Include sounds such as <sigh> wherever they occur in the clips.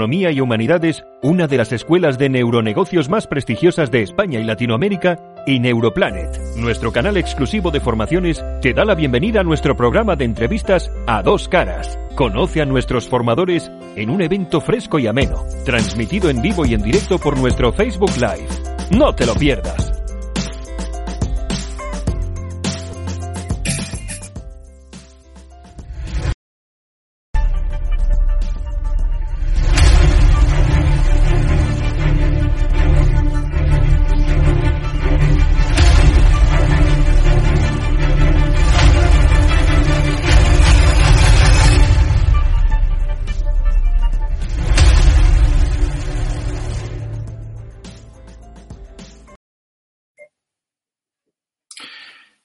Economía y Humanidades, una de las escuelas de neuronegocios más prestigiosas de España y Latinoamérica, y Neuroplanet, nuestro canal exclusivo de formaciones, te da la bienvenida a nuestro programa de entrevistas a dos caras. Conoce a nuestros formadores en un evento fresco y ameno, transmitido en vivo y en directo por nuestro Facebook Live. No te lo pierdas.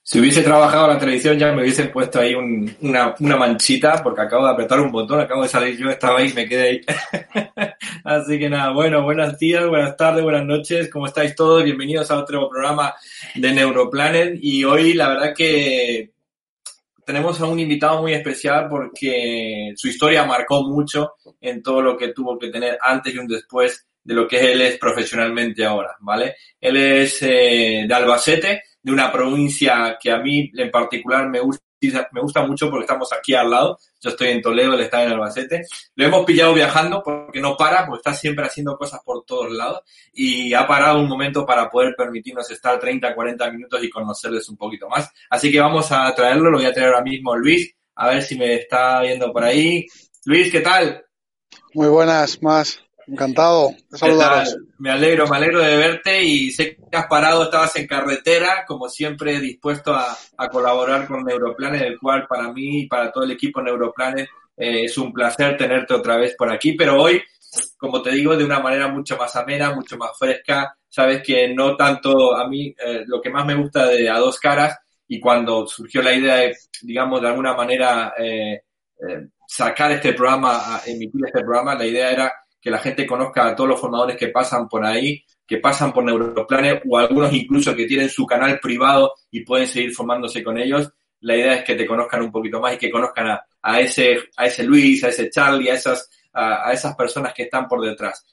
Si hubiese trabajado la televisión ya me hubiesen puesto ahí una, manchita porque acabo de apretar un botón, acabo de salir yo, estaba ahí me quedé ahí. <laughs> Así que nada, bueno, buenos días, buenas tardes, buenas noches, ¿cómo estáis todos? Bienvenidos a otro programa de Neuroplanet y hoy la verdad que tenemos a un invitado muy especial porque su historia marcó mucho en todo lo que tuvo que tener antes y un después de lo que él es profesionalmente ahora, ¿vale? Él es eh, de Albacete, de una provincia que a mí en particular me gusta, me gusta mucho porque estamos aquí al lado. Yo estoy en Toledo, él está en Albacete. Lo hemos pillado viajando porque no para, porque está siempre haciendo cosas por todos lados y ha parado un momento para poder permitirnos estar 30, 40 minutos y conocerles un poquito más. Así que vamos a traerlo, lo voy a traer ahora mismo Luis, a ver si me está viendo por ahí. Luis, ¿qué tal? Muy buenas, más. Encantado de saludaros. Me alegro, me alegro de verte y sé que has parado, estabas en carretera, como siempre dispuesto a, colaborar con Neuroplanes, el cual para mí y para todo el equipo Neuroplanes eh, es un placer tenerte otra vez por aquí, pero hoy, como te digo, de una manera mucho más amena, mucho más fresca. Sabes que no tanto a mí, eh, lo que más me gusta de A Dos Caras y cuando surgió la idea de, digamos, de alguna manera eh, sacar este programa, emitir este programa, la idea era que la gente conozca a todos los formadores que pasan por ahí, que pasan por Neuroplanet o algunos incluso que tienen su canal privado y pueden seguir formándose con ellos. La idea es que te conozcan un poquito más y que conozcan a, ese, a ese Luis, a ese Charlie, a esas, a, esas personas que están por detrás.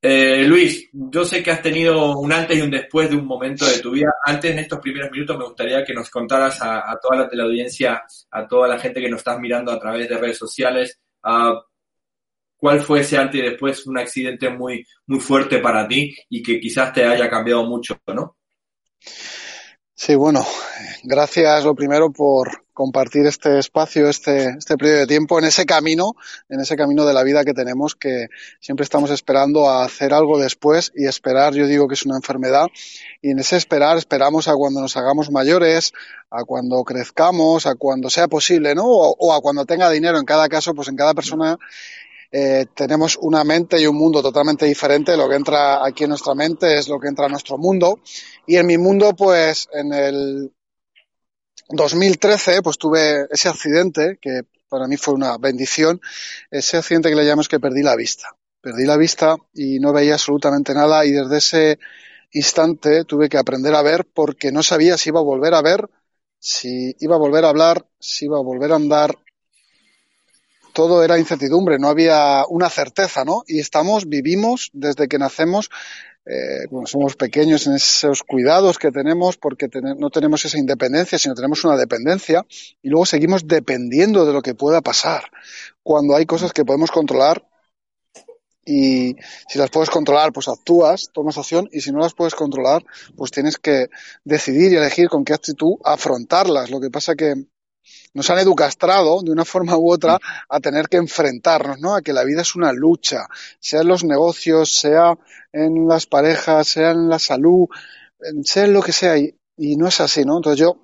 Eh, Luis, yo sé que has tenido un antes y un después de un momento de tu vida. Antes, en estos primeros minutos, me gustaría que nos contaras a, toda la teleaudiencia, a toda la gente que nos estás mirando a través de redes sociales, cuál fue ese antes y después, un accidente muy, muy fuerte para ti y que quizás te haya cambiado mucho, ¿no? Sí, bueno, gracias lo primero por compartir este espacio, este, este periodo de tiempo en ese camino, en ese camino de la vida que tenemos, que siempre estamos esperando a hacer algo después y esperar, yo digo que es una enfermedad, y en ese esperar esperamos a cuando nos hagamos mayores, a cuando crezcamos, a cuando sea posible, ¿no? O, o a cuando tenga dinero. En cada caso, pues en cada persona eh, tenemos una mente y un mundo totalmente diferente. Lo que entra aquí en nuestra mente es lo que entra en nuestro mundo. Y en mi mundo, pues en el 2013, pues tuve ese accidente que para mí fue una bendición. Ese accidente que le llamamos que perdí la vista. Perdí la vista y no veía absolutamente nada y desde ese instante tuve que aprender a ver porque no sabía si iba a volver a ver, si iba a volver a hablar, si iba a volver a andar, todo era incertidumbre, no había una certeza, ¿no? Y estamos, vivimos desde que nacemos, eh, cuando somos pequeños en esos cuidados que tenemos, porque no tenemos esa independencia, sino tenemos una dependencia, y luego seguimos dependiendo de lo que pueda pasar. Cuando hay cosas que podemos controlar, y si las puedes controlar, pues actúas, tomas acción, y si no las puedes controlar, pues tienes que decidir y elegir con qué actitud afrontarlas. Lo que pasa que nos han educastrado de una forma u otra a tener que enfrentarnos, ¿no? A que la vida es una lucha, sea en los negocios, sea en las parejas, sea en la salud, sea en lo que sea, y, no es así, ¿no? Entonces yo,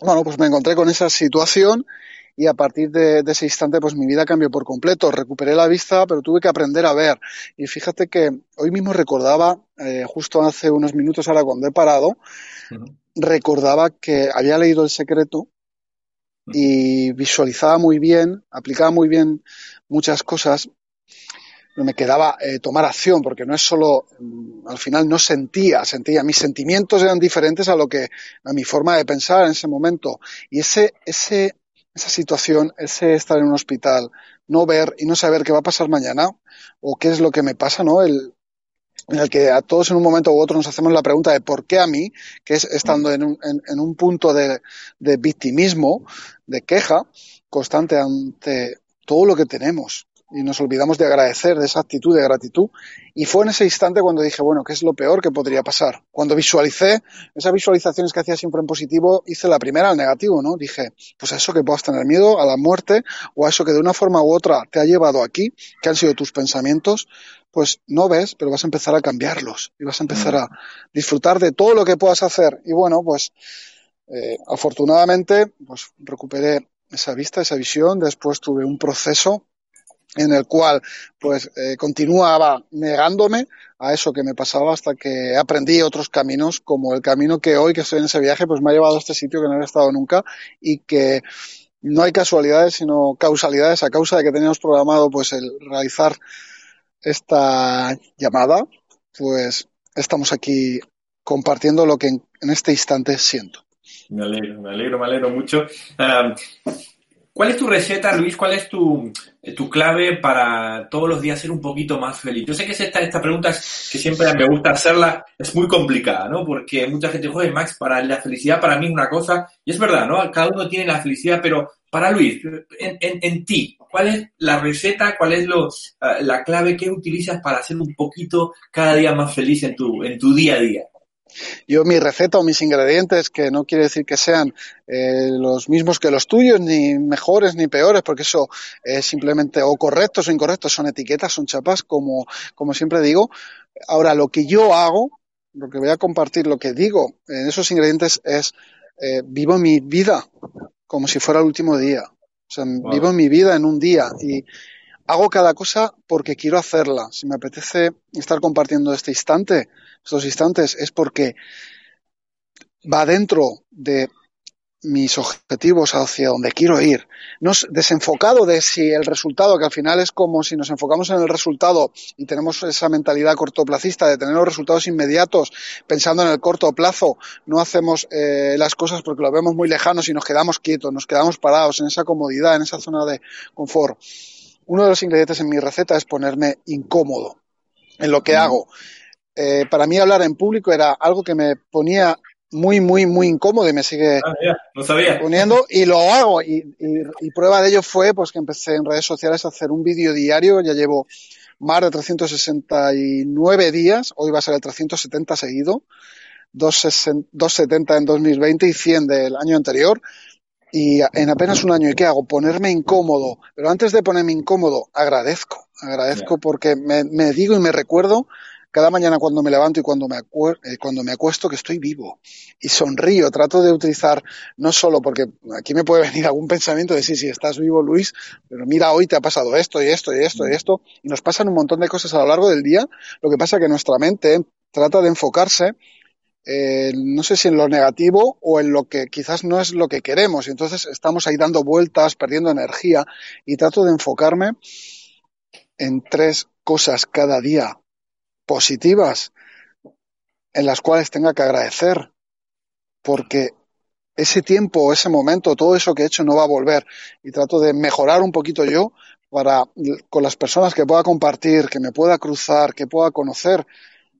bueno, pues me encontré con esa situación y a partir de, ese instante pues mi vida cambió por completo. Recuperé la vista, pero tuve que aprender a ver. Y fíjate que hoy mismo recordaba, eh, justo hace unos minutos ahora cuando he parado, recordaba que había leído El Secreto y visualizaba muy bien, aplicaba muy bien muchas cosas, me quedaba eh, tomar acción, porque no es solo, mm, al final no sentía, sentía, mis sentimientos eran diferentes a lo que, a mi forma de pensar en ese momento. Y ese, ese, esa situación, ese estar en un hospital, no ver y no saber qué va a pasar mañana o qué es lo que me pasa, ¿no? El, en el que a todos en un momento u otro nos hacemos la pregunta de por qué a mí, que es estando en un, en, un punto de, de, victimismo, de queja constante ante todo lo que tenemos. Y nos olvidamos de agradecer, de esa actitud de gratitud. Y fue en ese instante cuando dije, bueno, ¿qué es lo peor que podría pasar? Cuando visualicé, esas visualizaciones que hacía siempre en positivo, hice la primera al negativo, ¿no? Dije, pues a eso que puedas tener miedo, a la muerte, o a eso que de una forma u otra te ha llevado aquí, que han sido tus pensamientos, pues no ves, pero vas a empezar a cambiarlos y vas a empezar a disfrutar de todo lo que puedas hacer. Y bueno, pues eh, afortunadamente, pues recuperé esa vista, esa visión. Después tuve un proceso en el cual pues eh, continuaba negándome a eso que me pasaba hasta que aprendí otros caminos como el camino que hoy que estoy en ese viaje pues me ha llevado a este sitio que no había estado nunca y que no hay casualidades sino causalidades a causa de que teníamos programado pues el realizar esta llamada, pues estamos aquí compartiendo lo que en, este instante siento. Me alegro, me alegro, me alegro mucho. ¿Cuál es tu receta, Luis? ¿Cuál es tu, tu, clave para todos los días ser un poquito más feliz? Yo sé que esta, esta pregunta que siempre me gusta hacerla es muy complicada, ¿no? Porque mucha gente dice, Max, para la felicidad para mí es una cosa, y es verdad, ¿no? Cada uno tiene la felicidad, pero para Luis, en, en, ti, ¿cuál es la receta, cuál es lo, ah, la clave que utilizas para ser un poquito cada día más feliz en tu, en tu día a día? Yo mi receta o mis ingredientes, que no quiere decir que sean eh, los mismos que los tuyos, ni mejores ni peores, porque eso es simplemente o correctos o incorrectos, son etiquetas, son chapas, como, como siempre digo. Ahora, lo que yo hago, lo que voy a compartir, lo que digo en esos ingredientes es eh, vivo mi vida como si fuera el último día. O sea, vivo mi vida en un día y hago cada cosa porque quiero hacerla. Si me apetece estar compartiendo este instante, estos instantes, es porque va dentro de mis objetivos hacia donde quiero ir. No desenfocado de si el resultado, que al final es como si nos enfocamos en el resultado y tenemos esa mentalidad cortoplacista de tener los resultados inmediatos, pensando en el corto plazo, no hacemos eh, las cosas porque lo vemos muy lejanos y nos quedamos quietos, nos quedamos parados en esa comodidad, en esa zona de confort. Uno de los ingredientes en mi receta es ponerme incómodo en lo que hago. Eh, para mí hablar en público era algo que me ponía muy, muy, muy incómodo y me sigue ah, poniendo y lo hago. Y, y, prueba de ello fue pues que empecé en redes sociales a hacer un vídeo diario, ya llevo más de 369 días, hoy va a ser el 370 seguido, 270 en 2020 y 100 del año anterior. Y en apenas un año, ¿y qué hago? Ponerme incómodo. Pero antes de ponerme incómodo, agradezco. Agradezco porque me, me digo y me recuerdo cada mañana cuando me levanto y cuando me, eh, cuando me acuesto que estoy vivo y sonrío, trato de utilizar no solo porque aquí me puede <laughs> venir algún pensamiento de sí, sí, estás vivo Luis, pero mira, hoy te ha pasado esto y esto y esto y esto y nos pasan un montón de cosas a lo largo del día, lo que pasa es que nuestra mente trata de enfocarse eh, no sé si en lo negativo o en lo que quizás no es lo que queremos. Y entonces estamos ahí dando vueltas, perdiendo energía y trato de enfocarme en tres cosas cada día positivas en las cuales tenga que agradecer, porque ese tiempo, ese momento, todo eso que he hecho no va a volver y trato de mejorar un poquito yo para con las personas que pueda compartir, que me pueda cruzar, que pueda conocer.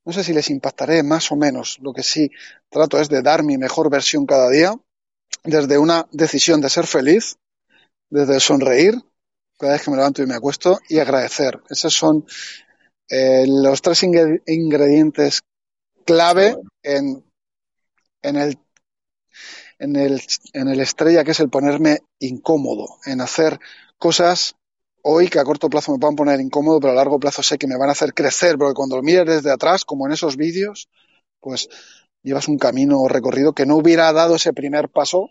No sé si les impactaré más o menos. Lo que sí trato es de dar mi mejor versión cada día, desde una decisión de ser feliz, desde sonreír cada vez que me levanto y me acuesto y agradecer. Esos son eh, los tres ingredientes clave en, en, el, en, el, en el estrella, que es el ponerme incómodo, en hacer cosas hoy que a corto plazo me puedan poner incómodo, pero a largo plazo sé que me van a hacer crecer, porque cuando lo mires desde atrás, como en esos vídeos, pues llevas un camino recorrido que no hubiera dado ese primer paso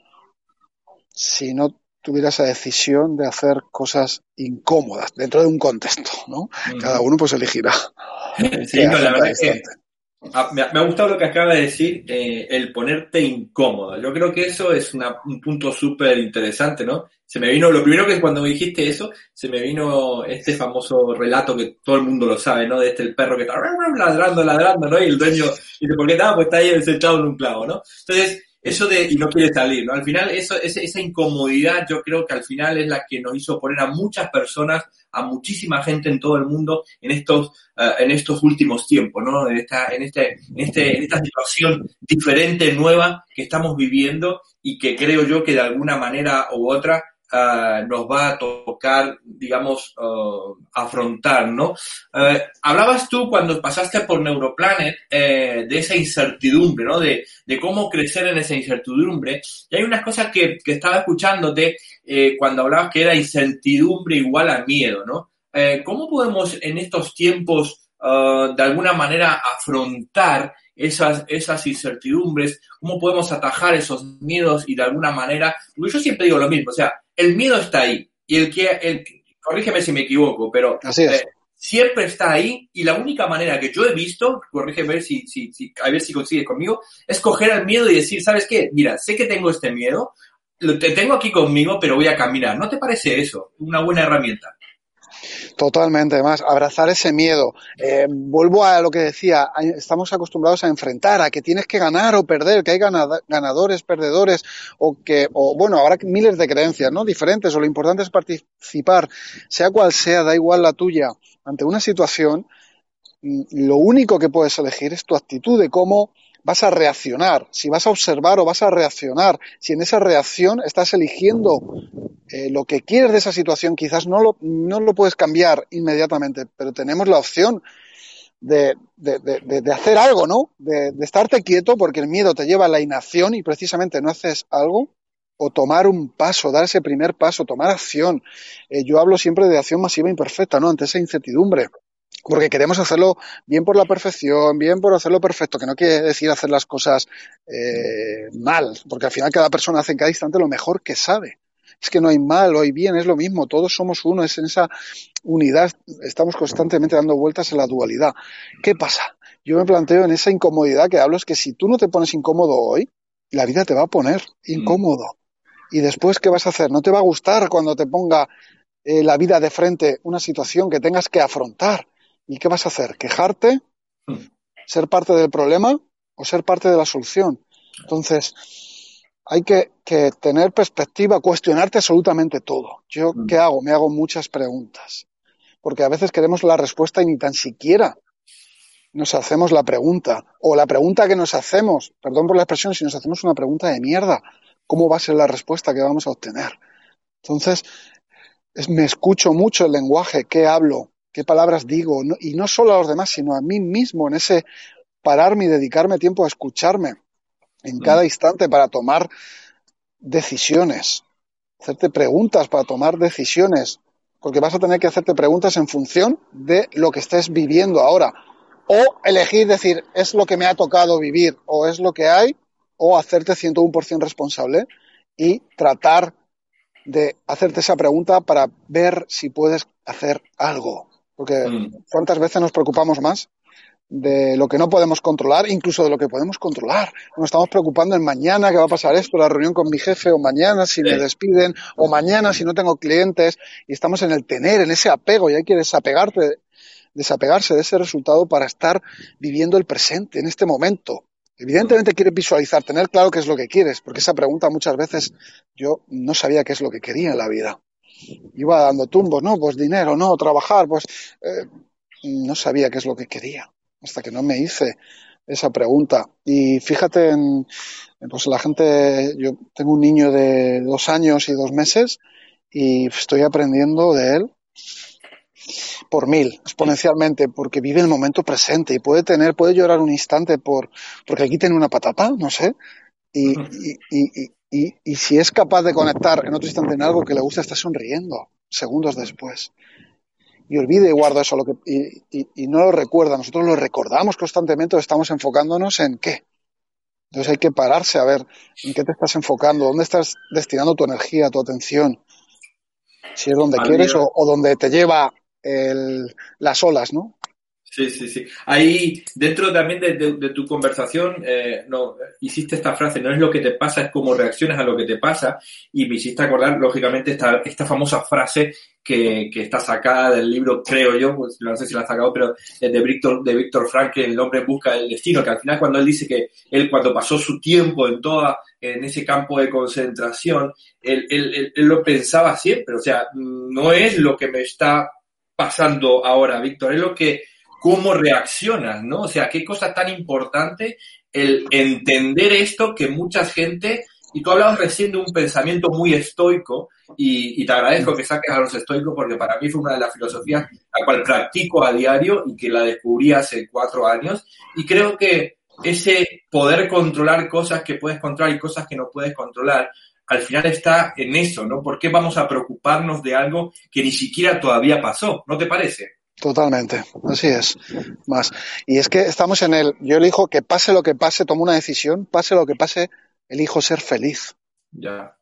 si no tuviera esa decisión de hacer cosas incómodas dentro de un contexto, ¿no? Cada uno pues elegirá. Sí, no, la <laughs> verdad que ah, me, ha gustado lo que acaba de decir, eh, el ponerte incómodo. Yo creo que eso es un punto súper interesante, ¿no? Se me vino, lo primero que cuando me dijiste eso, se me vino este famoso relato que todo el mundo lo sabe, ¿no? De este el perro que está ladrando, ladrando, ¿no? Y el dueño dice, ¿por qué está? Pues está ahí sentado en un clavo, ¿no? Entonces, eso de, y no quiere salir, ¿no? Al final, eso, esa incomodidad yo creo que al final es la que nos hizo poner a muchas personas, a muchísima gente en todo el mundo en estos, eh, en estos últimos tiempos, ¿no? En esta, en, este, en, este, en esta situación diferente, nueva que estamos viviendo y que creo yo que de alguna manera u otra Ah, nos va a tocar, digamos, ah, afrontar, ¿no? Eh, hablabas tú cuando pasaste por Neuroplanet eh, de esa incertidumbre, ¿no? De, cómo crecer en esa incertidumbre. Y hay unas cosas que, estaba escuchándote eh, cuando hablabas que era incertidumbre igual a miedo, ¿no? ¿Cómo podemos en estos tiempos de alguna manera afrontar esas, esas incertidumbres, cómo podemos atajar esos miedos y de alguna manera, porque yo siempre digo lo mismo, o sea, el miedo está ahí y el que, el, corrígeme si me equivoco, pero eh, siempre está ahí y la única manera que yo he visto, corrígeme si, si, si, a ver si consigues conmigo, es coger el miedo y decir, ¿sabes qué? Mira, sé que tengo este miedo, lo, te tengo aquí conmigo, pero voy a caminar. ¿No te parece eso una buena herramienta? Totalmente, además, abrazar ese miedo. Eh, vuelvo a lo que decía, estamos acostumbrados a enfrentar, a que tienes que ganar o perder, que hay ganadores, perdedores, o que, o bueno, habrá miles de creencias, ¿no? Diferentes, o lo importante es participar, sea cual sea, da igual la tuya, ante una situación, mm, lo único que puedes elegir es tu actitud de cómo vas a reaccionar, si vas a observar o vas a reaccionar, si en esa reacción estás eligiendo eh, lo que quieres de esa situación, quizás no lo, no lo puedes cambiar inmediatamente, pero tenemos la opción de, de, de, hacer algo, ¿no? De, estarte quieto porque el miedo te lleva a la inacción y precisamente no haces algo, o tomar un paso, dar ese primer paso, tomar acción. Eh, yo hablo siempre de acción masiva imperfecta, ¿no? Ante esa incertidumbre porque queremos hacerlo bien por la perfección, bien por hacerlo perfecto, que no quiere decir hacer las cosas eh, mal, porque al final cada persona hace en cada instante lo mejor que sabe. Es que no hay mal o hay bien, es lo mismo, todos somos uno, es en esa unidad, estamos constantemente dando vueltas en la dualidad. ¿Qué pasa? Yo me planteo en esa incomodidad que hablo, es que si tú no te pones incómodo hoy, la vida te va a poner incómodo. Y después, ¿qué vas a hacer? No te va a gustar cuando te ponga eh, la vida de frente una situación que tengas que afrontar ¿Y qué vas a hacer? ¿Quejarte? ¿Ser parte del problema o ser parte de la solución? Entonces, hay que, tener perspectiva, cuestionarte absolutamente todo. ¿Yo hmm. qué hago? Me hago muchas preguntas. Porque a veces queremos la respuesta y ni tan siquiera nos hacemos la pregunta. O la pregunta que nos hacemos, perdón por la expresión, si nos hacemos una pregunta de mierda, ¿cómo va a ser la respuesta que vamos a obtener? Entonces, me escucho mucho el lenguaje, qué hablo, qué palabras digo, y no solo a los demás, sino a mí mismo, en ese pararme y dedicarme tiempo a escucharme en mm. cada instante para tomar decisiones, hacerte preguntas para tomar decisiones, porque vas a tener que hacerte preguntas en función de lo que estés viviendo ahora, o elegir decir, es lo que me ha tocado vivir, o es lo que hay, o hacerte 101% responsable y tratar de hacerte esa pregunta para ver si puedes hacer algo. Porque mm. ¿cuántas veces nos preocupamos más de lo que no podemos controlar, incluso de lo que podemos controlar? Nos estamos preocupando en mañana que va a pasar esto, la reunión con mi jefe, o mañana si me despiden, o mañana si no tengo clientes, y estamos en el tener, en ese apego, y hay que desapegarte, desapegarse de ese resultado para estar viviendo el presente, en este momento. Evidentemente quieres visualizar, tener claro qué es lo que quieres, porque esa pregunta muchas veces yo no sabía qué es lo que quería en la vida iba dando tumbos, no, pues dinero, no, trabajar, pues eh, no sabía qué es lo que quería, hasta que no me hice esa pregunta. Y fíjate en, pues la gente, yo tengo un niño de dos años y dos meses y estoy aprendiendo de él por mil, exponencialmente, porque vive el momento presente y puede tener, puede llorar un instante por, porque aquí tiene una patata, no sé, y, y, y, y, si es capaz de conectar en otro instante en algo que le gusta, está sonriendo segundos después. Y olvide y guarda eso lo que, y, y, no lo recuerda. Nosotros lo recordamos constantemente o estamos enfocándonos en qué. Entonces hay que pararse a ver en qué te estás enfocando, dónde estás destinando tu energía, tu atención. Si es donde quieres o, o, donde te lleva el, las olas, ¿no? Sí, sí, sí. Ahí, dentro también de, tu conversación, eh, no, hiciste esta frase, no es lo que te pasa, es cómo reaccionas a lo que te pasa, y me hiciste acordar, lógicamente, esta, esta famosa frase que, que está sacada del libro, creo yo, pues, no sé si la ha sacado, pero de Víctor, de Víctor Frank, El hombre busca el destino, que al final cuando él dice que él cuando pasó su tiempo en toda, en ese campo de concentración, él, él, él lo pensaba siempre, o sea, no es lo que me está pasando ahora, Víctor, es lo que cómo reaccionas, ¿no? O sea, qué cosa tan importante el entender esto que mucha gente, y tú hablabas recién de un pensamiento muy estoico, y, te agradezco que saques a los estoicos porque para mí fue una de las filosofías la cual practico a diario y que la descubrí hace cuatro años, y creo que ese poder controlar cosas que puedes controlar y cosas que no puedes controlar, al final está en eso, ¿no? ¿Por qué vamos a preocuparnos de algo que ni siquiera todavía pasó? ¿No te parece? Totalmente, así es. Más. Y es que estamos en el, yo elijo que pase lo que pase, tomo una decisión, pase lo que pase, elijo ser feliz. Ya.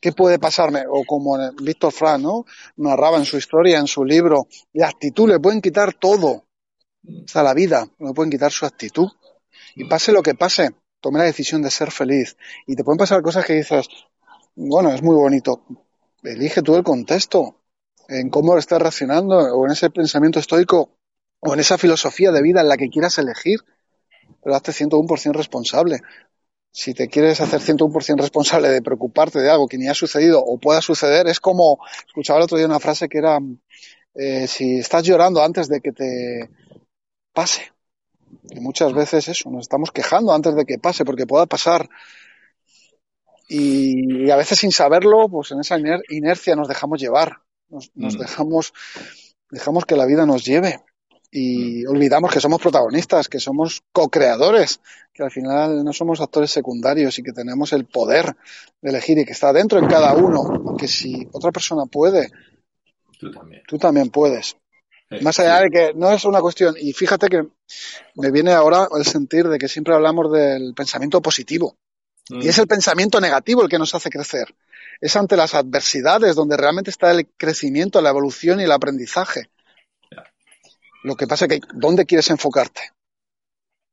¿Qué puede pasarme? O como Víctor Frank, ¿no? Narraba en su historia, en su libro, la actitud le pueden quitar todo. Hasta la vida, le pueden quitar su actitud. Y pase lo que pase, tome la decisión de ser feliz. Y te pueden pasar cosas que dices, bueno, es muy bonito. Elige tú el contexto en cómo estás reaccionando o en ese pensamiento estoico o en esa filosofía de vida en la que quieras elegir, pero hazte 101% responsable. Si te quieres hacer 101% responsable de preocuparte de algo que ni ha sucedido o pueda suceder, es como, escuchaba el otro día una frase que era, eh, si estás llorando antes de que te pase, muchas veces eso, nos estamos quejando antes de que pase, porque pueda pasar. Y, a veces sin saberlo, pues en esa inercia nos dejamos llevar. Nos, mm. dejamos, dejamos que la vida nos lleve y mm. olvidamos que somos protagonistas, que somos co-creadores, que al final no somos actores secundarios y que tenemos el poder de elegir y que está dentro en cada uno, que si otra persona puede, tú también, puedes. Más allá de que no es una cuestión, y fíjate que me viene ahora el sentir de que siempre hablamos del pensamiento positivo, y mm. es el pensamiento negativo el que nos hace crecer es ante las adversidades donde realmente está el crecimiento, la evolución y el aprendizaje. Lo que pasa es que, ¿dónde quieres enfocarte?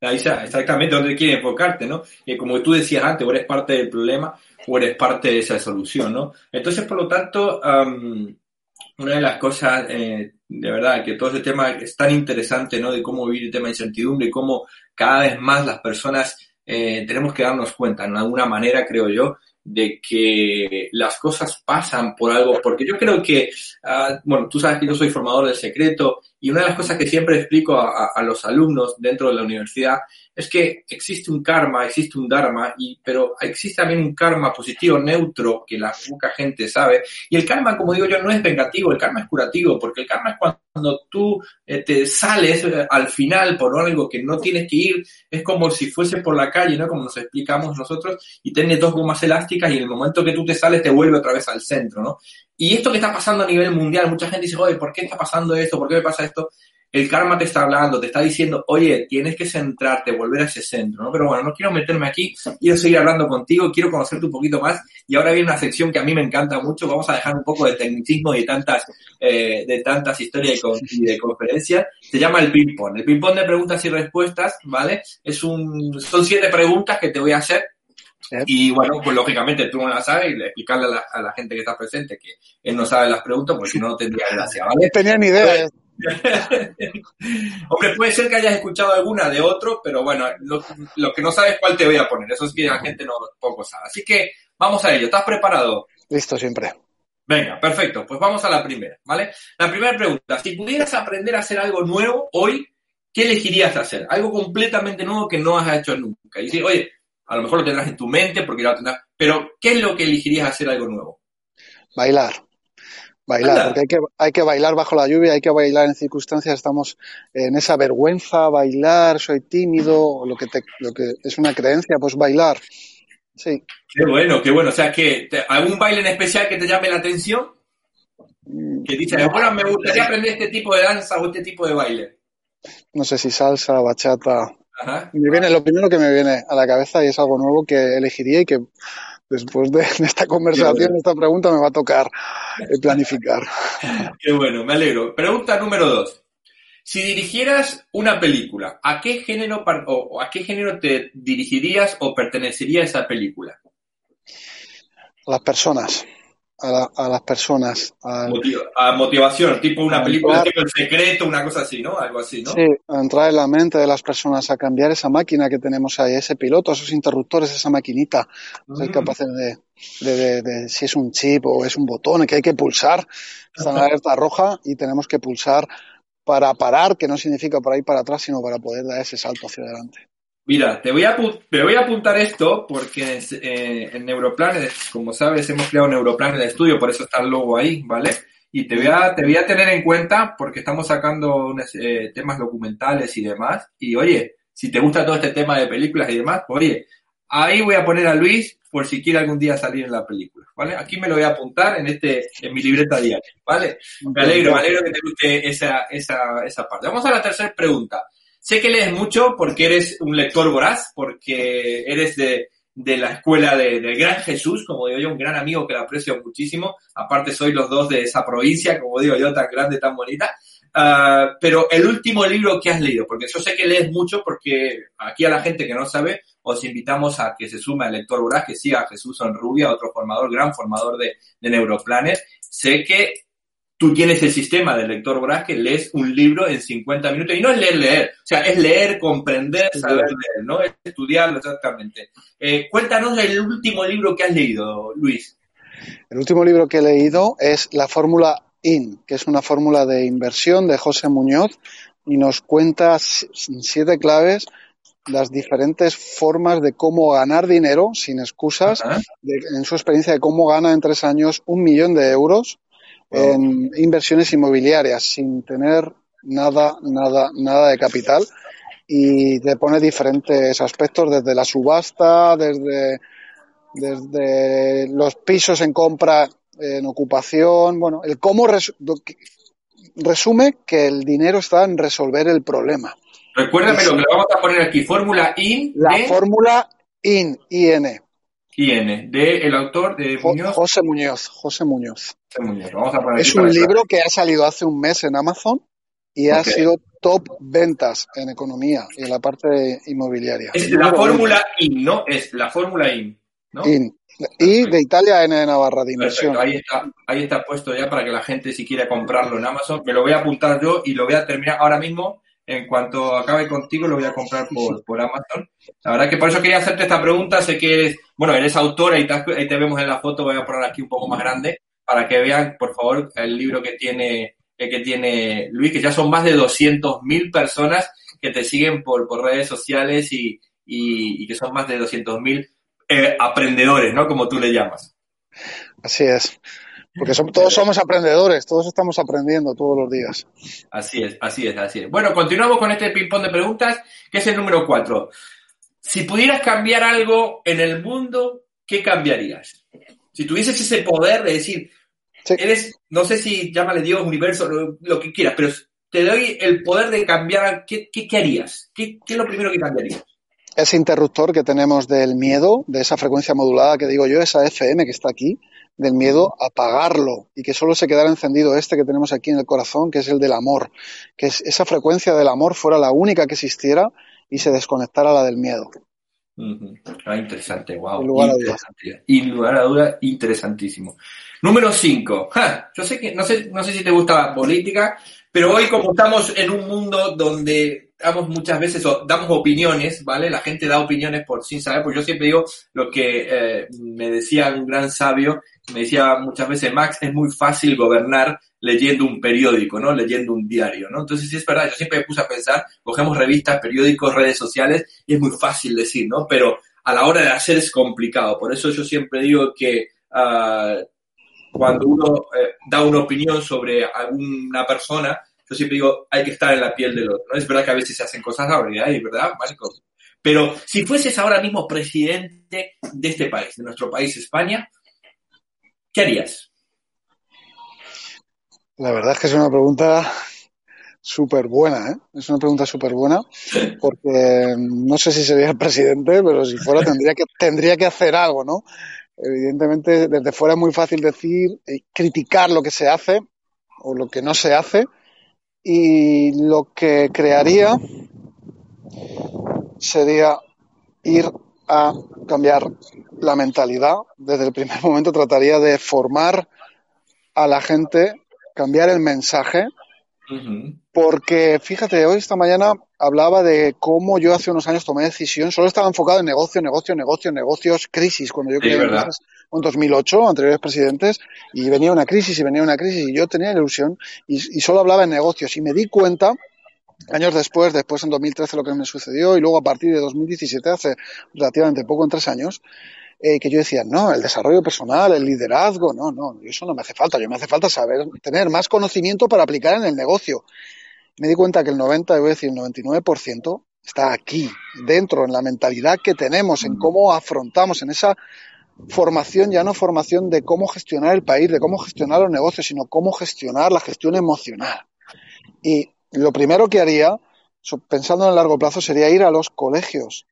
Ahí está, exactamente dónde quieres enfocarte, ¿no? Y como tú decías antes, o eres parte del problema o eres parte de esa solución, ¿no? Entonces, por lo tanto, una de las cosas, eh, de verdad, que todo ese tema es tan interesante, ¿no? De cómo vivir el tema de incertidumbre y cómo cada vez más las personas eh, tenemos que darnos cuenta, en alguna manera, creo yo, de que las cosas pasan por algo, porque yo creo que, ah, bueno, tú sabes que yo soy formador del secreto y una de las cosas que siempre explico a, los alumnos dentro de la universidad es que existe un karma, existe un dharma, y, pero existe también un karma positivo, neutro, que la poca gente sabe. Y el karma, como digo yo, no es vengativo, el karma es curativo, porque el karma es cuando tú eh, te sales eh, al final por algo que no tienes que ir, es como si fuese por la calle, ¿no? Como nos explicamos nosotros, y tienes dos gomas elásticas y en el momento que tú te sales te vuelve otra vez al centro, ¿no? Y esto que está pasando a nivel mundial, mucha gente dice, oye, ¿por qué está pasando esto? ¿Por qué me pasa esto? El karma te está hablando, te está diciendo, oye, tienes que centrarte, volver a ese centro, ¿no? Pero bueno, no quiero meterme aquí, quiero seguir hablando contigo, quiero conocerte un poquito más. Y ahora viene una sección que a mí me encanta mucho, vamos a dejar un poco de tecnicismo y de tantas, eh, de tantas historias y, de conferencias. Se llama el ping-pong. El ping-pong de preguntas y respuestas, ¿vale? Es un, son siete preguntas que te voy a hacer y bueno, pues lógicamente tú no la sabes y explicarle a la, gente que está presente que él no sabe las preguntas, pues si no, no tendría gracia, ¿vale? No tenía ni idea. <laughs> Hombre, puede ser que hayas escuchado alguna de otro, pero bueno, lo, que no sabes cuál te voy a poner, eso es que la gente no poco sabe. Así que vamos a ello, ¿estás preparado? Listo, siempre. Venga, perfecto, pues vamos a la primera, ¿vale? La primera pregunta, si pudieras aprender a hacer algo nuevo hoy, ¿qué elegirías hacer? Algo completamente nuevo que no has hecho nunca. Y decir, oye, a lo mejor lo tendrás en tu mente porque ya lo tendrás, pero ¿qué es lo que elegirías hacer algo nuevo? Bailar. Bailar, porque hay que, hay que bailar bajo la lluvia, hay que bailar en circunstancias, estamos en esa vergüenza, bailar, soy tímido, lo que, te, lo que es una creencia, pues bailar. Sí. Qué bueno, qué bueno. O sea, que ¿algún baile en especial que te llame la atención? Mm, que dices, bueno, me gustaría aprender este tipo de danza o este tipo de baile. No sé si salsa, bachata, me viene, lo primero que me viene a la cabeza y es algo nuevo que elegiría y que después de, esta conversación, esta pregunta, me va a tocar eh, planificar. <laughs> Qué bueno, me alegro. Pregunta número dos. Si dirigieras una película, ¿a qué género o a qué género te dirigirías o pertenecería esa película? Las personas a, las personas. A motivación, tipo una película, tipo El Secreto, una cosa así, ¿no? Algo así, ¿no? Sí, a entrar en la mente de las personas, a cambiar esa máquina que tenemos ahí, ese piloto, esos interruptores, esa maquinita, ser mm. capaces de, de, de, si es un chip o es un botón que hay que pulsar, está en la alerta roja y tenemos que pulsar para parar, que no significa para ir para atrás, sino para poder dar ese salto hacia adelante. Mira, te voy a, te voy a apuntar esto porque eh, en Neuroplanes, como sabes, hemos creado Neuroplanes de estudio, por eso está el logo ahí, ¿vale? Y te voy a, te voy a tener en cuenta porque estamos sacando eh, temas documentales y demás. Y oye, si te gusta todo este tema de películas y demás, oye, ahí voy a poner a Luis por si quiere algún día salir en la película, ¿vale? Aquí me lo voy a apuntar en este, en mi libreta diaria, ¿vale? Me alegro, me alegro que te guste esa, esa, esa parte. Vamos a la tercera pregunta. Sé que lees mucho porque eres un lector voraz, porque eres de, la escuela de, del Gran Jesús, como digo yo, un gran amigo que lo aprecio muchísimo. Aparte, soy los dos de esa provincia, como digo yo, tan grande, tan bonita. Ah, pero el último libro que has leído, porque yo sé que lees mucho, porque aquí a la gente que no sabe, os invitamos a que se sume al lector voraz, que siga a Jesús Sonrubia, otro formador, gran formador de, de Neuroplanes. Sé que tú tienes el sistema del lector que lees un libro en 50 minutos y no es leer, leer, o sea, es leer, comprender, saber leer, ¿no? Es estudiarlo exactamente. Eh, cuéntanos el último libro que has leído, Luis. El último libro que he leído es La Fórmula IN, que es una fórmula de inversión de José Muñoz y nos cuenta siete claves las diferentes formas de cómo ganar dinero sin excusas, en su experiencia de cómo gana en tres años un millón de euros en inversiones inmobiliarias sin tener nada, nada, nada de capital y te pone diferentes aspectos desde la subasta, desde, desde los pisos en compra, en ocupación, bueno, el cómo resume que el dinero está en resolver el problema. Recuérdame lo que le vamos a poner aquí, fórmula IN. La fórmula IN, IN. IN, de el autor de Muñoz. José Muñoz, José Muñoz. Vamos a poner es un libro que ha salido hace un mes en Amazon y ha sido top ventas en economía y en la parte inmobiliaria. Es la fórmula IN, ¿no? Es la fórmula IN. ¿no? IN. Y de Italia N de Navarra, de inversión. Ahí está, ahí está puesto ya para que la gente si quiere comprarlo en Amazon. Me lo voy a apuntar yo y lo voy a terminar ahora mismo en cuanto acabe contigo, lo voy a comprar por, Amazon. La verdad que por eso quería hacerte esta pregunta. Sé que eres, bueno, eres autora y te, ahí te vemos en la foto. Voy a poner aquí un poco más grande para que vean, por favor, el libro que tiene, que tiene Luis, que ya son más de 200.000 personas que te siguen por, por redes sociales y, y, que son más de 200.000 eh, aprendedores, ¿no? Como tú le llamas. Así es. Porque todos somos aprendedores, todos estamos aprendiendo todos los días. Así es, así es, así es. Bueno, continuamos con este ping-pong de preguntas, que es el número cuatro. Si pudieras cambiar algo en el mundo, ¿qué cambiarías? Si tuvieses ese poder de decir, eres, no sé si llámale Dios, universo, lo, que quieras, pero te doy el poder de cambiar, ¿qué, qué, harías? ¿Qué, ¿Qué es lo primero que cambiarías? Ese interruptor que tenemos del miedo, de esa frecuencia modulada que digo yo, esa FM que está aquí, del miedo a apagarlo y que solo se quedara encendido este que tenemos aquí en el corazón, que es el del amor, que esa frecuencia del amor fuera la única que existiera y se desconectara la del miedo. Ah, interesante, wow. Sin lugar a duda, interesantísimo. Número 5. Yo sé que, no sé, no sé si te gusta la política, pero hoy como estamos en un mundo donde damos muchas veces, damos opiniones, ¿vale? La gente da opiniones por sin saber, pues yo siempre digo lo que eh, me decía un gran sabio, me decía muchas veces, Max, es muy fácil gobernar leyendo un periódico, ¿no? Leyendo un diario, ¿no? Entonces, sí es verdad, yo siempre me puse a pensar, cogemos revistas, periódicos, redes sociales, y es muy fácil decir, ¿no? Pero a la hora de hacer es complicado. Por eso yo siempre digo que uh, cuando uno eh, da una opinión sobre alguna persona, yo siempre digo, hay que estar en la piel del otro. ¿no? Es verdad que a veces se hacen cosas es ¿verdad, Pero si fueses ahora mismo presidente de este país, de nuestro país, España, ¿qué harías? La verdad es que es una pregunta súper buena, ¿eh? Es una pregunta súper buena, porque no sé si sería el presidente, pero si fuera tendría que, tendría que hacer algo, ¿no? Evidentemente, desde fuera es muy fácil decir, eh, criticar lo que se hace o lo que no se hace, y lo que crearía sería ir a cambiar la mentalidad. Desde el primer <laughs> momento trataría de formar a la gente, cambiar el mensaje, porque fíjate, hoy esta mañana hablaba de cómo yo hace unos años tomé decisión, solo estaba enfocado en negocio, negocio, negocio, negocios, crisis, cuando yo creé empresas en 2008, anteriores presidentes, y venía una crisis y venía una crisis, y yo tenía ilusión y, y solo hablaba en negocios, y me di cuenta años después, después en 2013 lo que me sucedió y luego a partir de 2017, hace relativamente poco, en tres años, eh, que yo decía, no, el desarrollo personal, el liderazgo, no, no, eso no me hace falta, yo me hace falta saber, tener más conocimiento para aplicar en el negocio. Me di cuenta que el 90, voy a decir el 99%, está aquí, dentro, en la mentalidad que tenemos, en cómo afrontamos, en esa formación, ya no formación de cómo gestionar el país, de cómo gestionar los negocios, sino cómo gestionar la gestión emocional. Y lo primero que haría, pensando en el largo plazo, sería ir a los colegios,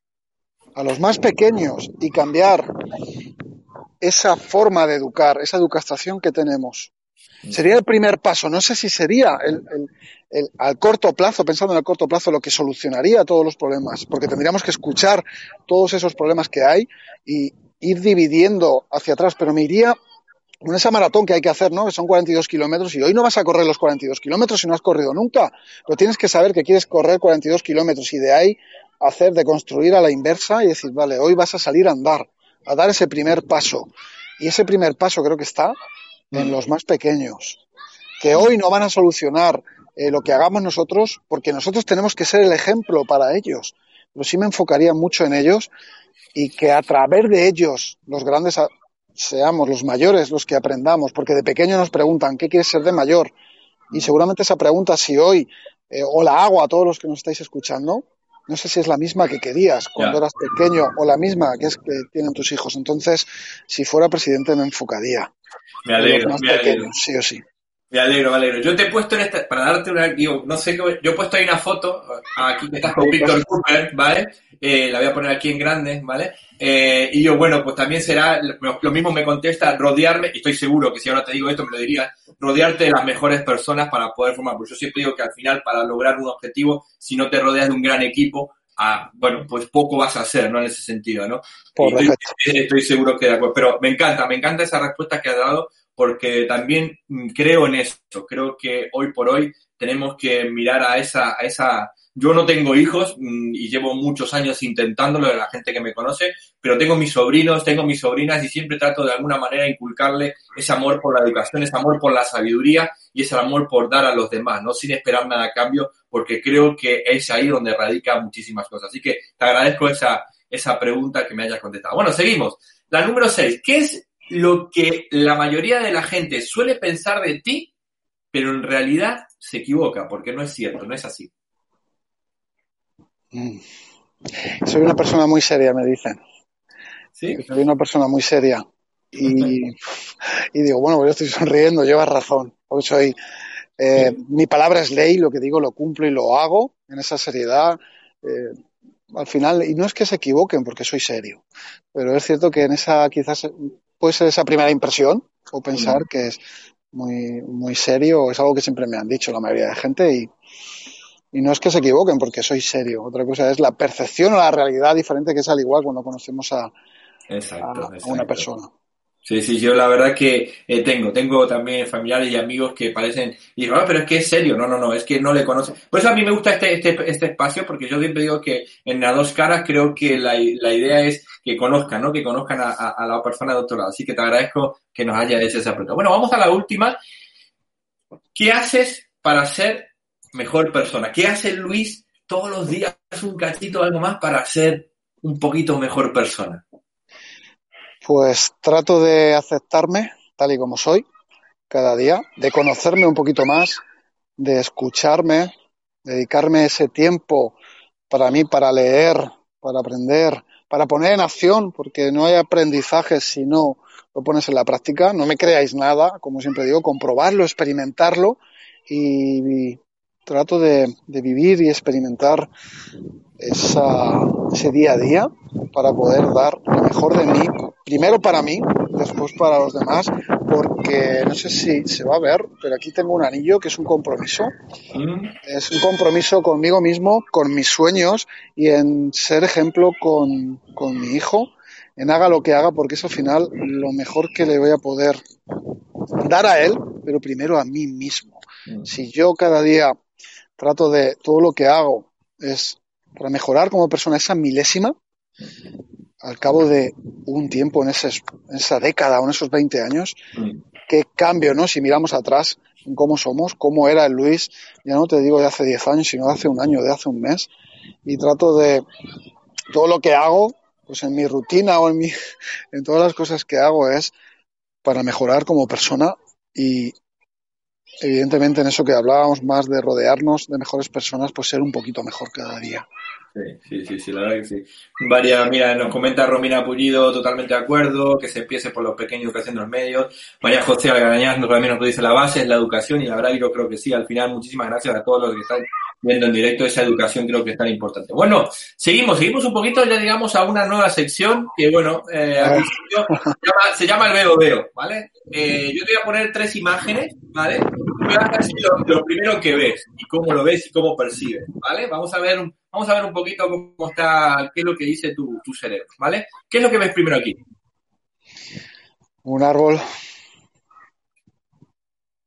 a los más pequeños y cambiar esa forma de educar, esa educación que tenemos. Sería el primer paso. No sé si sería el, el, al corto plazo, pensando en el corto plazo, lo que solucionaría todos los problemas, porque tendríamos que escuchar todos esos problemas que hay y ir dividiendo hacia atrás, pero me iría con esa maratón que hay que hacer, ¿no? Que son 42 kilómetros y hoy no vas a correr los 42 kilómetros si no has corrido nunca, pero tienes que saber que quieres correr 42 kilómetros y de ahí hacer, de construir a la inversa y decir, vale, hoy vas a salir a andar, a dar ese primer paso. Y ese primer paso creo que está en los más pequeños, que hoy no van a solucionar eh, lo que hagamos nosotros, porque nosotros tenemos que ser el ejemplo para ellos. Pero sí me enfocaría mucho en ellos y que a través de ellos los grandes seamos los mayores los que aprendamos, porque de pequeño nos preguntan, ¿qué quieres ser de mayor? Y seguramente esa pregunta, si hoy eh, o la hago a todos los que nos estáis escuchando, no sé si es la misma que querías cuando eras pequeño o la misma que es que tienen tus hijos. Entonces, si fuera presidente me enfocaría. Me alegro, más me alegro. sí o sí. Me alegro, me alegro. Yo te he puesto en esta, para darte una, digo, no sé, yo he puesto ahí una foto, aquí que estás con Víctor Cooper, ¿vale? Eh, la voy a poner aquí en grande, ¿vale? Eh, y yo, bueno, pues también será, lo mismo me contesta, rodearme, y estoy seguro que si ahora te digo esto me lo diría, rodearte de las mejores personas para poder formar, porque yo siempre digo que al final para lograr un objetivo, si no te rodeas de un gran equipo, ah, bueno, pues poco vas a hacer, ¿no? En ese sentido, ¿no? Estoy, estoy, seguro que de acuerdo, pero me encanta, me encanta esa respuesta que ha dado, porque también mm, creo en esto, creo que hoy por hoy tenemos que mirar a esa, a esa, yo no tengo hijos mm, y llevo muchos años intentándolo la gente que me conoce, pero tengo mis sobrinos, tengo mis sobrinas y siempre trato de alguna manera inculcarle ese amor por la educación, ese amor por la sabiduría y ese amor por dar a los demás, no sin esperar nada a cambio, porque creo que es ahí donde radica muchísimas cosas. Así que te agradezco esa, esa pregunta que me hayas contestado. Bueno, seguimos. La número seis, ¿qué es lo que la mayoría de la gente suele pensar de ti, pero en realidad se equivoca, porque no es cierto, no es así. Mm. Soy una persona muy seria, me dicen. ¿Sí? Soy una persona muy seria. Y, y digo, bueno, pues yo estoy sonriendo, llevas razón. Porque soy, eh, mi palabra es ley, lo que digo lo cumplo y lo hago en esa seriedad. Eh, al final, y no es que se equivoquen porque soy serio, pero es cierto que en esa quizás puede ser esa primera impresión o pensar que es muy, muy serio es algo que siempre me han dicho la mayoría de gente y, y no es que se equivoquen porque soy serio. Otra cosa es la percepción o la realidad diferente que es al igual cuando conocemos a, a una persona. Sí, sí, yo la verdad que eh, tengo, tengo también familiares y amigos que parecen, y digo, ah, pero es que es serio, no, no, no, es que no le conocen. Por eso a mí me gusta este, este, este espacio, porque yo siempre digo que en las dos caras creo que la, la idea es que conozcan, ¿no? Que conozcan a, la persona lado. Así que te agradezco que nos haya hecho esa pregunta. Bueno, vamos a la última. ¿Qué haces para ser mejor persona? ¿Qué hace Luis todos los días un cachito algo más para ser un poquito mejor persona? Pues trato de aceptarme tal y como soy cada día, de conocerme un poquito más, de escucharme, dedicarme ese tiempo para mí, para leer, para aprender, para poner en acción, porque no hay aprendizaje si no lo pones en la práctica. No me creáis nada, como siempre digo, comprobarlo, experimentarlo y, trato de, vivir y experimentar esa, ese día a día para poder dar lo mejor de mí primero para mí, después para los demás, porque no sé si se va a ver, pero aquí tengo un anillo que es un compromiso. Mm. Es un compromiso conmigo mismo, con mis sueños y en ser ejemplo con, con mi hijo, en haga lo que haga, porque es al final lo mejor que le voy a poder dar a él, pero primero a mí mismo. Mm. Si yo cada día trato de todo lo que hago es para mejorar como persona esa milésima, al cabo de un tiempo en, ese- en esa década o en esos 20 años, Mm. qué cambio, ¿no? Si miramos atrás en cómo somos, cómo era el Luis, ya no te digo de hace 10 años, sino de hace un año, de hace un mes, y trato de todo lo que hago, pues en mi rutina o en mi, <laughs> en todas las cosas que hago es para mejorar como persona y evidentemente en eso que hablábamos más de rodearnos de mejores personas, pues ser un poquito mejor cada día. Sí, sí, sí, sí, la verdad que sí. Varia, mira, nos comenta Romina Pullido, totalmente de acuerdo, que se empiece por los pequeños que hacen los medios. María José Algarañaz nos- también nos dice la base es la educación y la verdad que yo creo que sí. Al final, muchísimas gracias a todos los que están viendo en directo esa educación creo que es tan importante. Bueno, seguimos, seguimos un poquito, ya digamos a una nueva sección que bueno, eh, al principio se llama, se llama el veo veo, ¿vale? Eh, yo te voy a poner tres imágenes, ¿vale? Lo, lo primero que ves y cómo lo ves y cómo percibes, ¿vale? Vamos a ver, vamos a ver un poquito cómo está, qué es lo que dice tu, tu cerebro, ¿vale? ¿Qué es lo que ves primero aquí? Un árbol,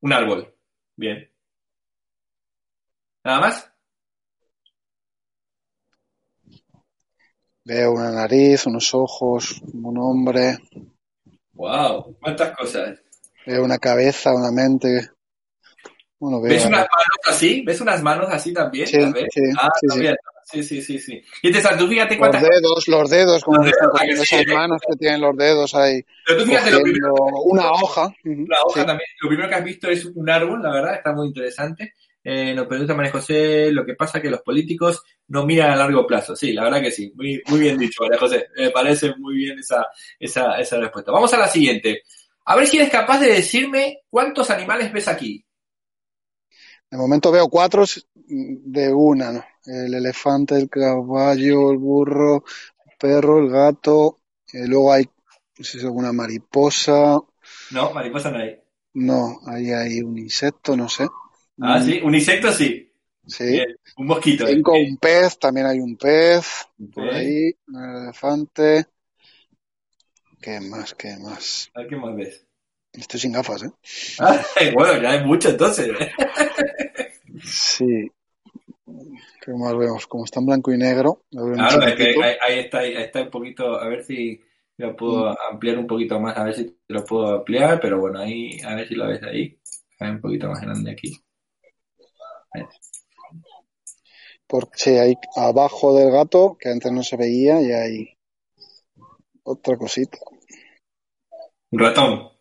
Un árbol. Bien. ¿Nada más? veo una nariz, unos ojos, un hombre, ¡Wow! ¿Cuántas cosas? veo una cabeza, una mente. ¿Ves unas manos así? ¿Ves unas manos así también? Sí, ¿Las ves? sí, ah, sí, también. Sí, sí, sí, sí. Y te tú fíjate los cuántas dedos, los dedos, como Los dedos, están ¿a que cogiendo sí, esas eh? manos que tienen los dedos ahí, Pero tú fíjate, lo primero, una hoja. La hoja sí. también, lo primero que has visto es un árbol, la verdad, está muy interesante. Eh, nos pregunta María José, lo que pasa es que los políticos no miran a largo plazo. Sí, la verdad que sí. Muy, muy bien dicho, María José. Me parece muy bien esa, esa, esa respuesta. Vamos a la siguiente. A ver si eres capaz de decirme cuántos animales ves aquí. De momento veo cuatro de una, ¿no? El elefante, el caballo, el burro, el perro, el gato, eh, luego hay, no sé si alguna mariposa, No, mariposa no hay. no, ahí hay un insecto, no sé. Ah, Mm, sí, un insecto sí. Sí. Bien. Un mosquito. ¿eh? Cinco, un pez, también hay un pez, por ahí, un elefante. ¿Qué más? ¿Qué más? A qué más ves. Estoy sin gafas, ¿eh? <laughs> Ah, bueno, ya hay mucho entonces. Sí. ¿Qué más vemos? Como está en blanco y negro. Claro, es que ahí, ahí está, ahí está un poquito, a ver si lo puedo ampliar un poquito más, a ver si te lo puedo ampliar, pero bueno, ahí, a ver si lo ves ahí. A ver, un poquito más grande aquí. Porque hay abajo del gato, que antes no se veía, y hay otra cosita. Un ratón.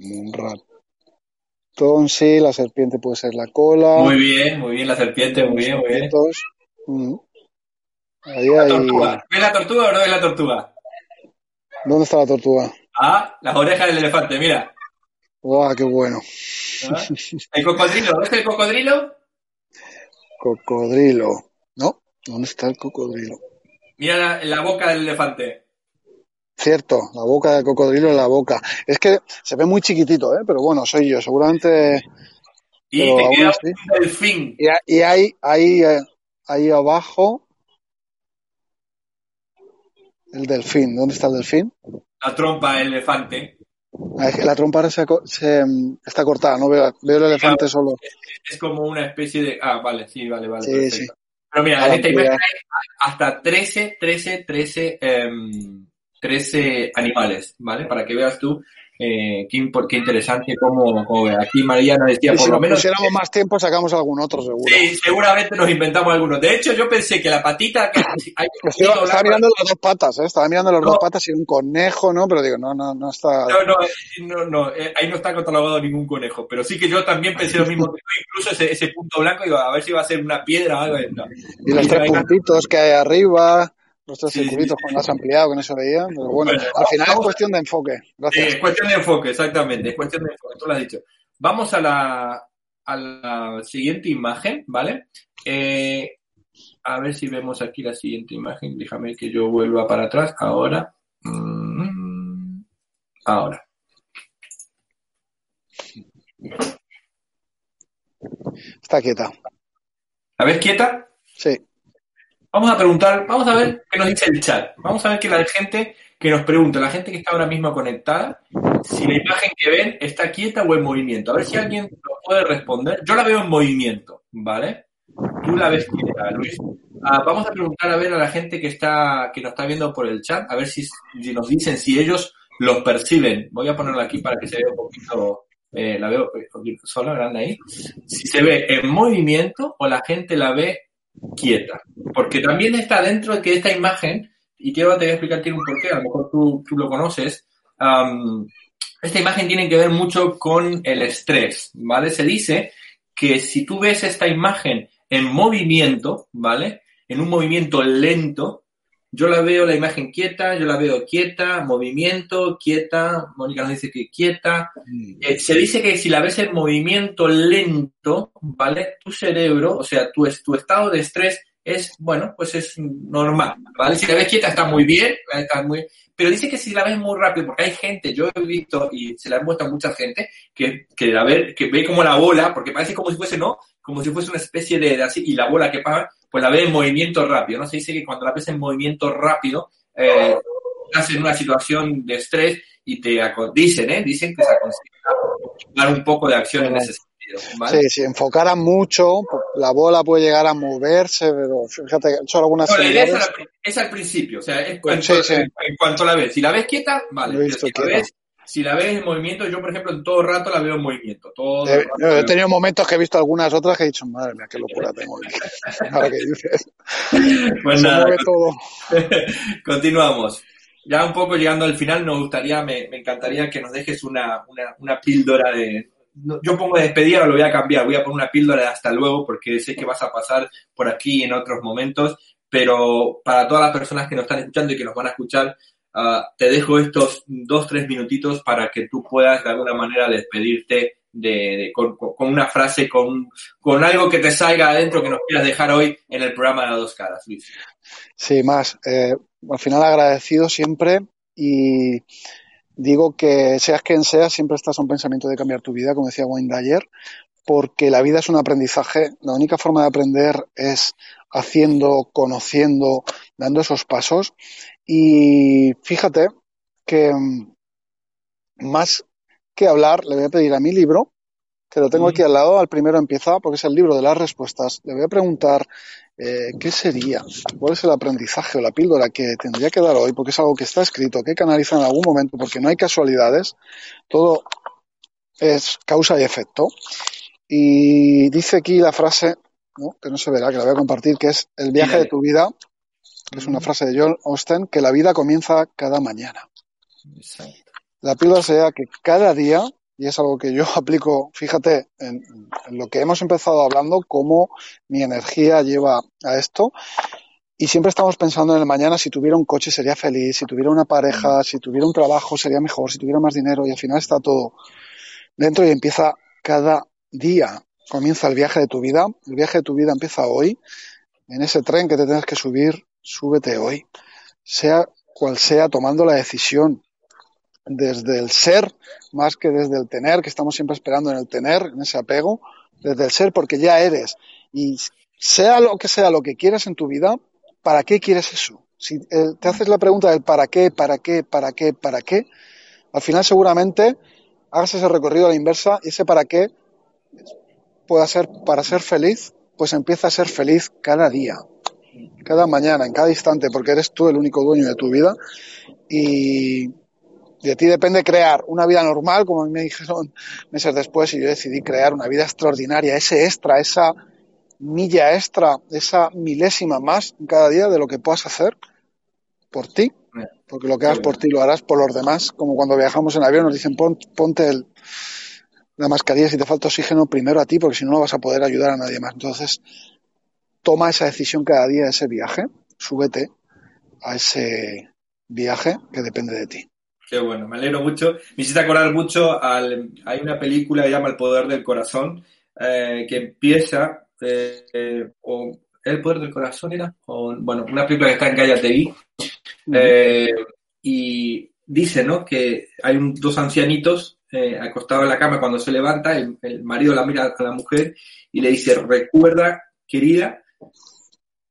Un ratón, sí, la serpiente puede ser la cola. Muy bien, muy bien la serpiente, muy bien, muy bien. Mm. Ahí La tortuga. ¿Ves la tortuga o no ves la tortuga? ¿Dónde está la tortuga? Ah, las orejas del elefante, mira. ¡Guau, qué bueno! ¿Ah? El cocodrilo, ¿ves el cocodrilo? Cocodrilo. ¿No? ¿Dónde está el cocodrilo? Mira la, la boca del elefante. Cierto, la boca del cocodrilo en la boca. Es que se ve muy chiquitito, ¿eh? Pero bueno, soy yo. Seguramente... Y Pero te queda así- un delfín. Y, y hay ahí, eh, ahí abajo... El delfín. ¿Dónde está el delfín? La trompa del elefante. Ah, es que La trompa ahora se, se, mm, está cortada, no veo, veo el elefante solo. Es como una especie de... Ah, vale, sí, vale, vale. Sí, perfecto. Pero mira, en esta imagen hay hasta 13, 13, 13, em, 13 animales, ¿vale? Para que veas tú eh, qué, qué interesante cómo, cómo. Aquí María nos decía, por si lo nos menos... pusiéramos más tiempo, sacamos algún otro, seguro. Sí, seguramente nos inventamos algunos. De hecho, yo pensé que la patita que hay <laughs> Estoy- un estaba mirando las dos patas, ¿eh? Estaba mirando las No. dos patas y un conejo, ¿no? Pero digo, no, no, no está... No, no, eh, no, no, eh, ahí no está catalogado ningún conejo, pero sí que yo también pensé lo mismo incluso ese, ese punto blanco, digo, a ver si va a ser una piedra o algo. no. Y los tres puntitos que hay arriba, los tres Sí, sí, circulitos sí. cuando has ampliado, que no se veía. Pero bueno, Bueno, al final es cuestión de enfoque. Sí, Gracias. es cuestión de enfoque, exactamente, es cuestión de enfoque, tú lo has dicho. Vamos a la, a la siguiente imagen, ¿vale? Eh, a ver si vemos aquí la siguiente imagen, déjame que yo vuelva para atrás, ahora. Mm, Ahora. Está quieta. ¿La ves quieta? Sí. Vamos a preguntar, vamos a ver qué nos dice el chat. Vamos a ver que la gente que nos pregunta, la gente que está ahora mismo conectada, si la imagen que ven está quieta o en movimiento. A ver si alguien nos puede responder. Yo la veo en movimiento, ¿vale? Tú la ves quieta, Luis. Ah, vamos a preguntar a ver a la gente que está que nos está viendo por el chat, a ver si, si nos dicen si ellos los perciben. Voy a ponerla aquí para que se vea un poquito, eh, la veo un poquito sola, grande ahí. Si se ve en movimiento o la gente la ve quieta. Porque también está dentro de que esta imagen, y quiero te voy a explicar tiene un porqué, a lo mejor tú, tú lo conoces, esta imagen tiene que ver mucho con el estrés, ¿vale? Se dice que si tú ves esta imagen en movimiento, ¿vale? En un movimiento lento, yo la veo la imagen quieta, yo la veo quieta, movimiento, quieta, Mónica nos dice que quieta. Mm. Eh, se dice que si la ves en movimiento lento, ¿vale? Tu cerebro, o sea, tu, tu estado de estrés es, bueno, pues es normal, ¿vale? Si la ves quieta está muy bien, está muy... Pero dice que si la ves muy rápido, porque hay gente, yo he visto y se la he muestra a mucha gente, que, que, la ve, que ve como la bola, porque parece como si fuese, ¿no? Como si fuese una especie de, de así, y la bola que pasa, pues la ve en movimiento rápido, ¿no? Se dice que cuando la ves en movimiento rápido, eh, estás en una situación de estrés y te dicen, ¿eh? Dicen que se aconseja tomar un poco de acción en ese sentido. ¿vale? Sí, si enfocara mucho, la bola puede llegar a moverse, pero fíjate, he hecho algunas. No, la idea es al, es al, principio, o sea, es cuanto, sí, sí. En, en, cuanto la ves. Si la ves quieta, vale. Pero si la ves si la ves en movimiento, yo por ejemplo en todo rato la veo en movimiento. Todo eh, yo he tenido momentos que he visto algunas otras que he dicho, madre mía, qué locura tengo. <laughs> Ahora que dices. <laughs> Pues nada, todo. <laughs> continuamos. Ya un poco llegando al final, nos gustaría, me, me encantaría que nos dejes una, una, una píldora de, yo pongo de despedida, lo voy a cambiar, voy a poner una píldora de hasta luego porque sé que vas a pasar por aquí en otros momentos, pero para todas las personas que nos están escuchando y que nos van a escuchar, Uh, te dejo estos dos, tres minutitos para que tú puedas de alguna manera despedirte de, con, una frase, con, con algo que te salga adentro que nos quieras dejar hoy en el programa de las dos caras, Luis. Sí, más. Eh, al final agradecido siempre y digo que seas quien seas, siempre estás a un pensamiento de cambiar tu vida, como decía Wayne Dyer, porque la vida es un aprendizaje. La única forma de aprender es haciendo, conociendo, dando esos pasos. Y fíjate que mm, más que hablar, le voy a pedir a mi libro, que lo tengo aquí al lado, al primero empieza, porque es el libro de las respuestas. Le voy a preguntar eh, qué sería, cuál es el aprendizaje o la píldora que tendría que dar hoy, porque es algo que está escrito, que canaliza en algún momento, porque no hay casualidades, todo es causa y efecto. Y dice aquí la frase, ¿no? que no se verá, que la voy a compartir, que es el viaje de tu vida es una frase de John Austen, que la vida comienza cada mañana. Exacto. La píldora sería que cada día, y es algo que yo <laughs> aplico, fíjate, en, en, lo que hemos empezado hablando, cómo mi energía lleva a esto, y siempre estamos pensando en el mañana, si tuviera un coche sería feliz, si tuviera una pareja, si tuviera un trabajo sería mejor, si tuviera más dinero, y al final está todo dentro y empieza cada día. Comienza el viaje de tu vida, el viaje de tu vida empieza hoy, en ese tren que te tienes que subir súbete hoy, sea cual sea, tomando la decisión desde el ser más que desde el tener, que estamos siempre esperando en el tener, en ese apego, desde el ser, porque ya eres. Y sea lo que sea lo que quieras en tu vida, ¿para qué quieres eso? Si eh, te haces la pregunta del para qué, para qué, para qué, para qué, al final seguramente hagas ese recorrido a la inversa y ese para qué pueda ser para ser feliz, pues empieza a ser feliz cada día cada mañana, en cada instante, porque eres tú el único dueño de tu vida y de ti depende crear una vida normal, como me dijeron meses después, y yo decidí crear una vida extraordinaria, ese extra, esa milla extra, esa milésima más en cada día de lo que puedas hacer por ti, porque lo que hagas por ti lo harás por los demás, como cuando viajamos en avión nos dicen ponte la mascarilla si te falta oxígeno primero a ti, porque si no no vas a poder ayudar a nadie más. Entonces, toma esa decisión cada día, ese viaje, súbete a ese viaje que depende de ti. Qué bueno, me alegro mucho. Me hiciste acordar mucho, al, hay una película que llama El Poder del Corazón, eh, que empieza, eh, eh, o El Poder del Corazón era, o, bueno, una película que está en Calle eh, y dice, ¿no? Que hay un, dos ancianitos eh, acostado en la cama, cuando se levanta, el, el marido la mira a la mujer y le dice, recuerda, querida,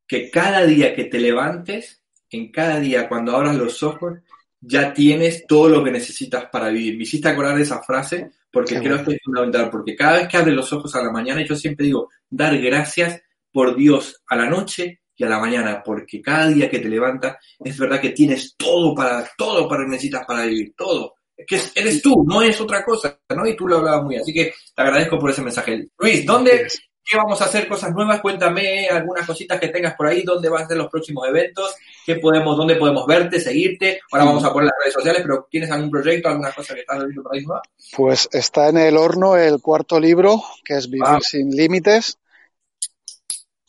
que cada día que te levantes, en cada día cuando abras los ojos, ya tienes todo lo que necesitas para vivir. Me hiciste acordar de esa frase porque creo que es fundamental, porque cada vez que abres los ojos a la mañana, yo siempre digo, dar gracias por Dios a la noche y a la mañana, porque cada día que te levantas, es verdad que tienes todo para, todo para necesitas para vivir, todo. Es que eres tú, no es otra cosa, ¿no? Y tú lo hablabas muy. Así que te agradezco por ese mensaje. Luis, ¿dónde, ¿Qué vamos a hacer? Cosas nuevas. Cuéntame algunas cositas que tengas por ahí. ¿Dónde van a ser los próximos eventos? ¿Qué podemos, ¿Dónde podemos verte, seguirte? Ahora vamos a poner las redes sociales, pero ¿tienes algún proyecto, alguna cosa que estás viendo por ahí nueva? Pues está en el horno el cuarto libro, que es Vivir ah. sin Límites.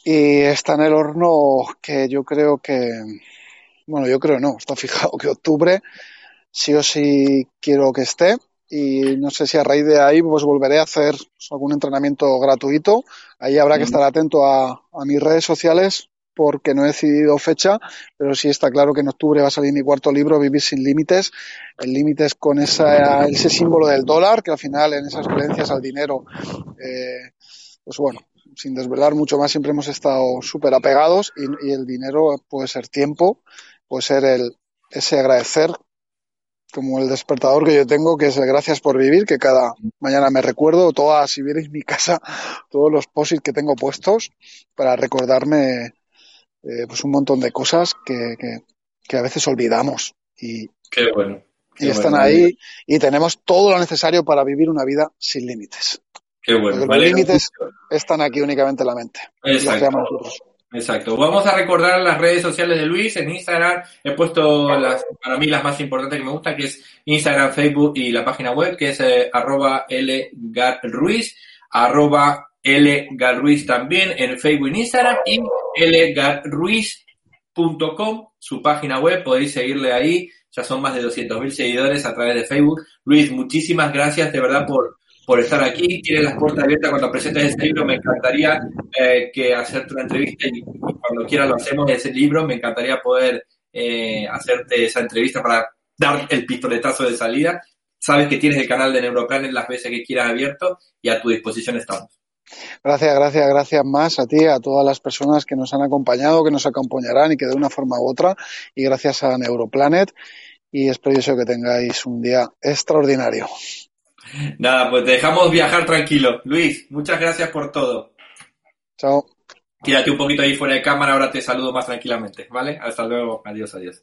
Y está en el horno que yo creo que, bueno, yo creo no, está fijado que octubre sí o sí quiero que esté y no sé si a raíz de ahí pues volveré a hacer algún entrenamiento gratuito. Ahí habrá que estar atento a, a, mis redes sociales porque no he decidido fecha, pero sí está claro que en octubre va a salir mi cuarto libro, Vivir sin Límites. El límite es con esa, ese símbolo del dólar, que al final en esas creencias al dinero, eh, pues bueno, sin desvelar mucho más, siempre hemos estado súper apegados y, y el dinero puede ser tiempo, puede ser el, ese agradecer como el despertador que yo tengo, que es el gracias por vivir, que cada mañana me recuerdo, todas, si vierais mi casa, <laughs> todos los posits que tengo puestos para recordarme eh, pues un montón de cosas que, que, a veces olvidamos. Y, Qué bueno. y están ahí y tenemos todo lo necesario para vivir una vida sin límites. Qué bueno. Los límites están aquí únicamente en la mente. Exacto. Exacto. Vamos a recordar las redes sociales de Luis. En Instagram he puesto las, para mí las más importantes que me gustan, que es Instagram, Facebook y la página web, que es eh, arroba lgarruiz, arroba lgarruiz también en Facebook e Instagram y lgarruiz.com, su página web, podéis seguirle ahí. Ya son más de 200.000 seguidores a través de Facebook. Luis, muchísimas gracias de verdad por, por estar aquí. Tienes las puertas abiertas cuando presentes este libro. Me encantaría eh, que hacerte una entrevista y, cuando quieras lo hacemos ese libro. Me encantaría poder eh, hacerte esa entrevista para dar el pistoletazo de salida. Sabes que tienes el canal de Neuroplanet las veces que quieras abierto y a tu disposición estamos. Gracias, gracias, gracias más a ti, a todas las personas que nos han acompañado, que nos acompañarán y que de una forma u otra. Y gracias a Neuroplanet. Y espero yo que tengáis un día extraordinario. <laughs> Nada, pues te dejamos viajar tranquilo. Luis, muchas gracias por todo. Chao. Quédate un poquito ahí fuera de cámara, ahora te saludo más tranquilamente, ¿vale? Hasta luego, adiós, adiós.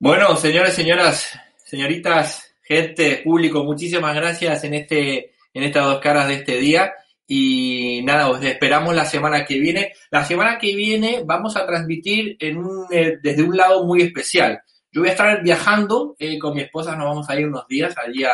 Bueno, señores, señoras, señoritas, gente, público, muchísimas gracias en este, en estas dos caras de este día. Y nada, os esperamos la semana que viene. La semana que viene vamos a transmitir en un, eh, desde un lado muy especial. Yo voy a estar viajando eh, con mi esposa, nos vamos a ir unos días allí a,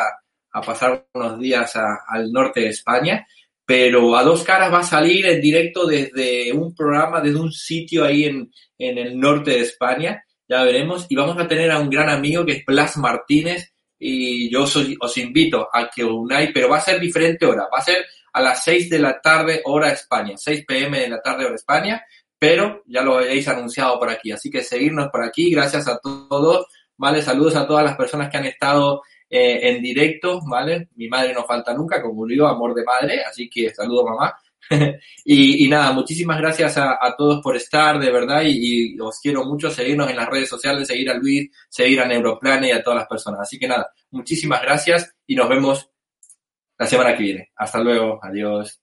a pasar unos días al norte de España, pero a dos caras va a salir en directo desde un programa, desde un sitio ahí en, en el norte de España, ya veremos, y vamos a tener a un gran amigo que es Blas Martínez, y yo os, invito a que unáis, pero va a ser diferente hora, va a ser a las 6 de la tarde hora España, 6 pm de la tarde hora España, pero ya lo habéis anunciado por aquí, así que seguirnos por aquí, gracias a todos, vale, saludos a todas las personas que han estado eh, en directo, ¿vale? Mi madre no falta nunca, como digo, amor de madre, así que saludo mamá. <laughs> y, nada, muchísimas gracias a, todos por estar, de verdad, y, os quiero mucho seguirnos en las redes sociales, seguir a Luis, seguir a Neuroplane y a todas las personas. Así que nada, muchísimas gracias y nos vemos la semana que viene. Hasta luego, adiós.